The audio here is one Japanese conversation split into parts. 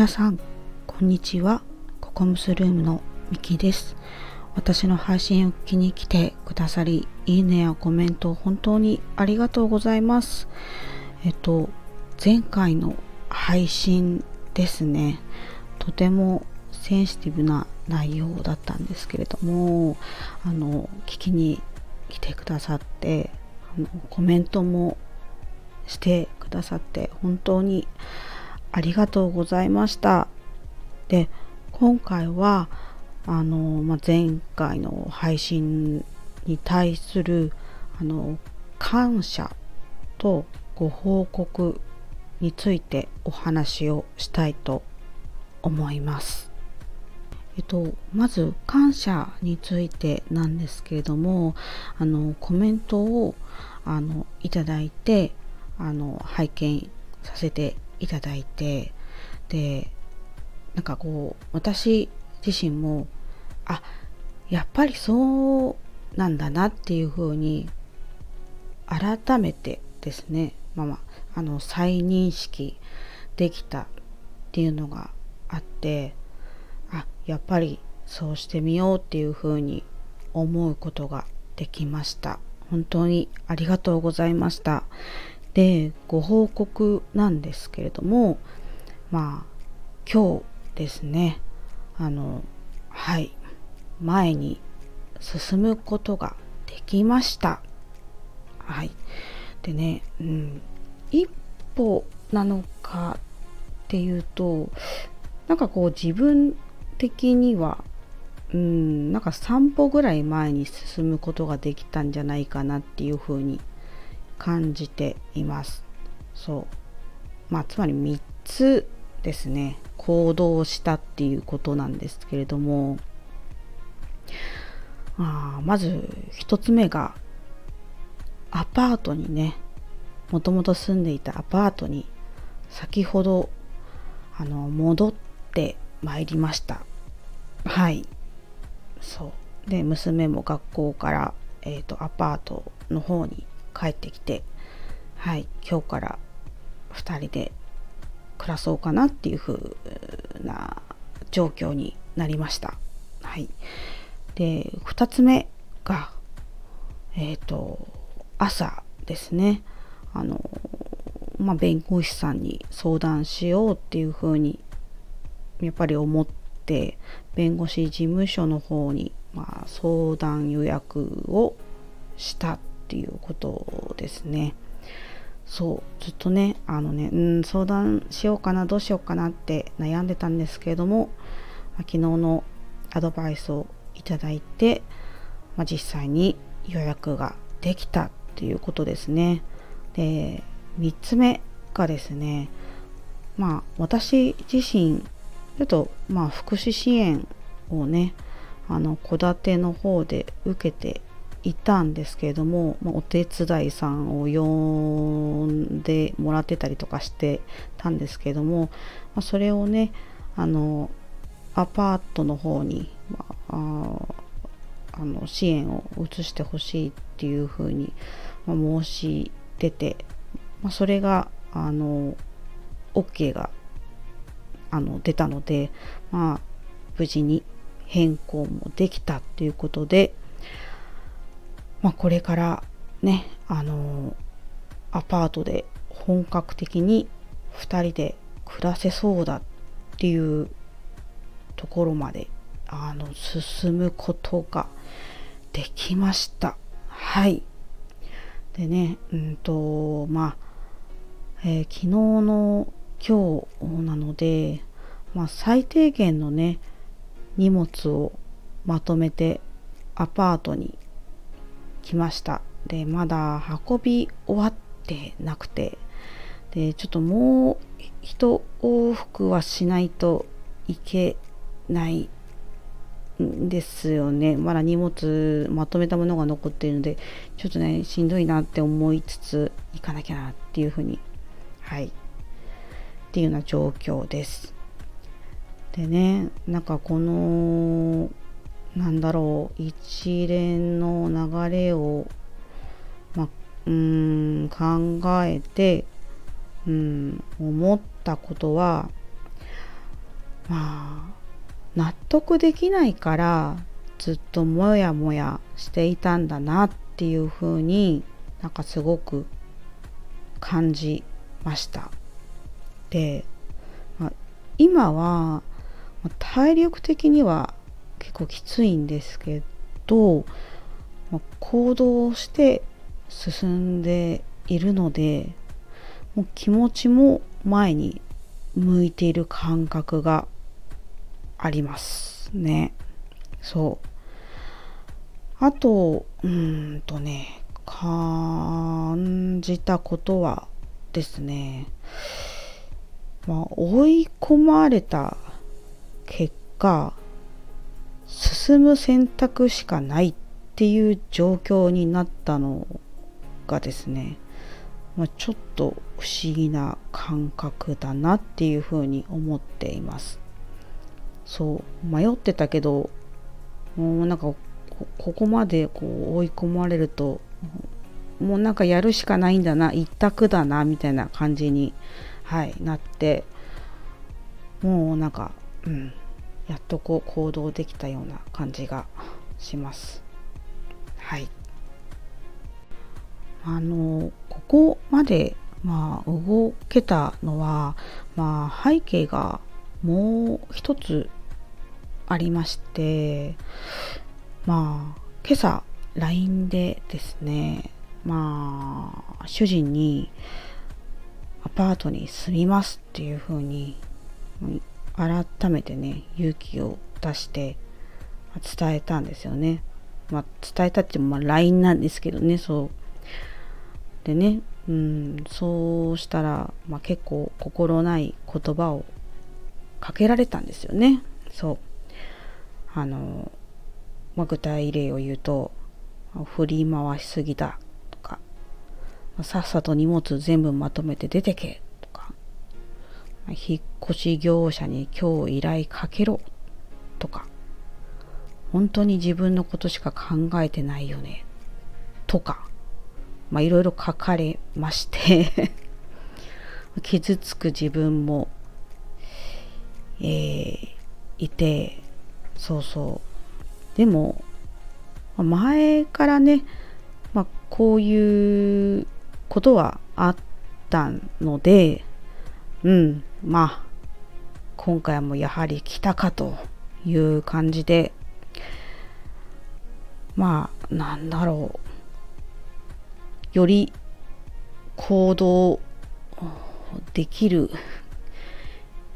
皆さんこんにちは。ココムスルームのミキです。私の配信を聞きに来てくださりいいねやコメント本当にありがとうございます。えっと前回の配信ですね。とてもセンシティブな内容だったんですけれどもあの聞きに来てくださってあのコメントもしてくださって本当にありがとうございましたで今回はあの、まあ、前回の配信に対するあの感謝とご報告についてお話をしたいと思います。えっと、まず感謝についてなんですけれどもあのコメントをあのいただいてあの拝見させていただいてでなんかこう私自身もあやっぱりそうなんだなっていうふうに改めてですね、まあ、まあ、あの再認識できたっていうのがあってあやっぱりそうしてみようっていうふうに思うことができました。本当にありがとうございました。でご報告なんですけれどもまあ今日ですねあのはい前に進むことができました。はい。でね、うん、一歩なのかっていうとなんかこう自分的にはうんなんか3歩ぐらい前に進むことができたんじゃないかなっていうふうに感じています。そう。まあつまり3つですね。行動したっていうことなんですけれども。あまず1つ目がアパートにねもともと住んでいたアパートに先ほどあの戻ってまいりました。はい。そう。で娘も学校から、えーとアパートの方に帰ってきてはい今日から2人で暮らそうかなっていう風な状況になりました。はい、で2つ目がえっ、ー、と朝ですねあのまあ、弁護士さんに相談しようっていうふうにやっぱり思って弁護士事務所の方に、まあ、相談予約をしたっていうことですね。そうずっとねあのねうん相談しようかなどうしようかなって悩んでたんですけれども、ま、昨日のアドバイスをいただいて、まあ、実際に予約ができたっていうことですね。で3つ目がですねまあ私自身ちょっとまあ福祉支援をねあの戸建ての方で受けていたんですけれども、まあ、お手伝いさんを呼んでもらってたりとかしてたんですけれども、まあ、それをねあのアパートの方に、まあ、あの支援を移してほしいっていうふうに、ま申し出て、まあ、それがあの OK があの出たので、まあ、無事に変更もできたっていうことで、まあ、これからねあのアパートで本格的に2人で暮らせそうだっていうところまであの進むことができました。はい。でねうんとまあ、えー、昨日の今日なので、まあ、最低限のね荷物をまとめてアパートに来ました。でまだ運び終わってなくて。でちょっともう一往復はしないといけないんですよね。まだ荷物まとめたものが残っているのでちょっとねしんどいなって思いつつ行かなきゃなっていうふうにはい。っていうような状況です。でねなんかこのなんだろう一連の流れを、ま、うん考えて、うん、思ったことはまあ納得できないからずっともやもやしていたんだなっていうふうになんかすごく感じました。で、まあ、今は体力的には結構きついんですけど、ま、行動して進んでいるのでもう気持ちも前に向いている感覚がありますね。そう。あと、うんとね、感じたことはですね、まあ、追い込まれた結果、進む選択しかないっていう状況になったのがですね、まあ、ちょっと不思議な感覚だなっていうふうに思っています。そう迷ってたけどもうなんかここまでこう追い込まれるともうなんかやるしかないんだな一択だなみたいな感じに、はい、なってもうなんか、うん、やっとこう行動できたような感じがします。はいあのここまで、まあ、動けたのは、まあ、背景がもう一つありましてまあ今朝 LINE でですねまあ主人にアパートに住みますっていう風に改めてね勇気を出して伝えたんですよね。まあ、伝えたってもまあ LINE なんですけどねそう。でね、うん、そうしたら、まあ、結構心ない言葉をかけられたんですよね。そう。あの、まあ、具体例を言うと振り回しすぎだとかさっさと荷物全部まとめて出てけ引っ越し業者に今日依頼かけろ。とか。本当に自分のことしか考えてないよね。とか。まあいろいろ書かれまして。傷つく自分も、えー、いて。そうそう。でも前からね、まあ、こういうことはあったのでうんまあ今回もやはり来たかという感じでまあなんだろうより行動できる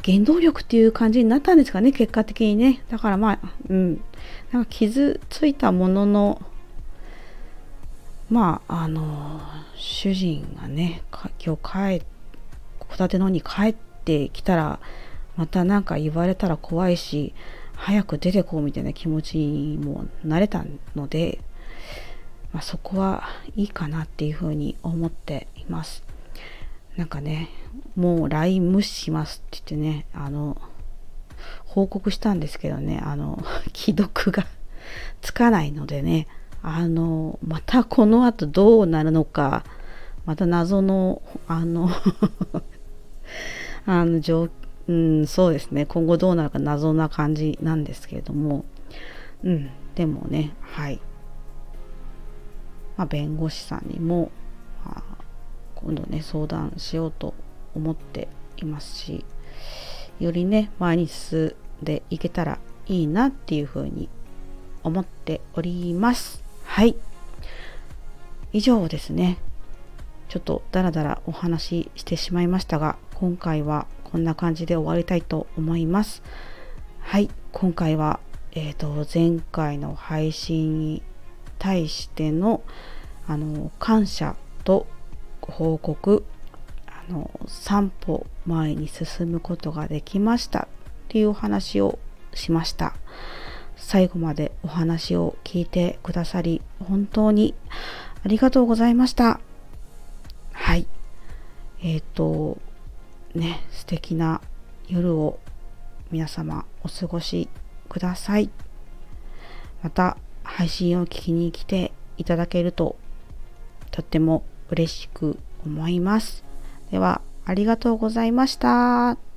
原動力っていう感じになったんですかね、結果的にね。だからまあ、うん。なんか傷ついたものの、まあ、あの、主人がね、今日帰って、戸建てのに帰ってきたら、また何か言われたら怖いし、早く出てこうみたいな気持ちにもなれたので、まあ、そこはいいかなっていうふうに思っています。なんかね、もう LINE 無視しますって言ってね、あの、報告したんですけどね、あの、既読が つかないのでね、あの、またこの後どうなるのか、また謎の、あの あの、状うん、そうですね、今後どうなるか謎な感じなんですけれども、うん、でもね、はい。まあ、弁護士さんにも、まあ、今度ね、相談しようと思っていますしよりね前に進んでいけたらいいなっていうふうに思っております。はい。以上ですね。ちょっとダラダラお話ししてしまいましたが今回はこんな感じで終わりたいと思います。はい今回はえーと、前回の配信に対してのあの感謝とご報告あの3歩前に進むことができました。っていうお話をしました。最後までお話を聞いてくださり本当にありがとうございました。はい。えっ、ー、とね素敵な夜を皆様お過ごしくださいまた配信を聞きに来ていただけるととっても嬉しく思います。では、ありがとうございました。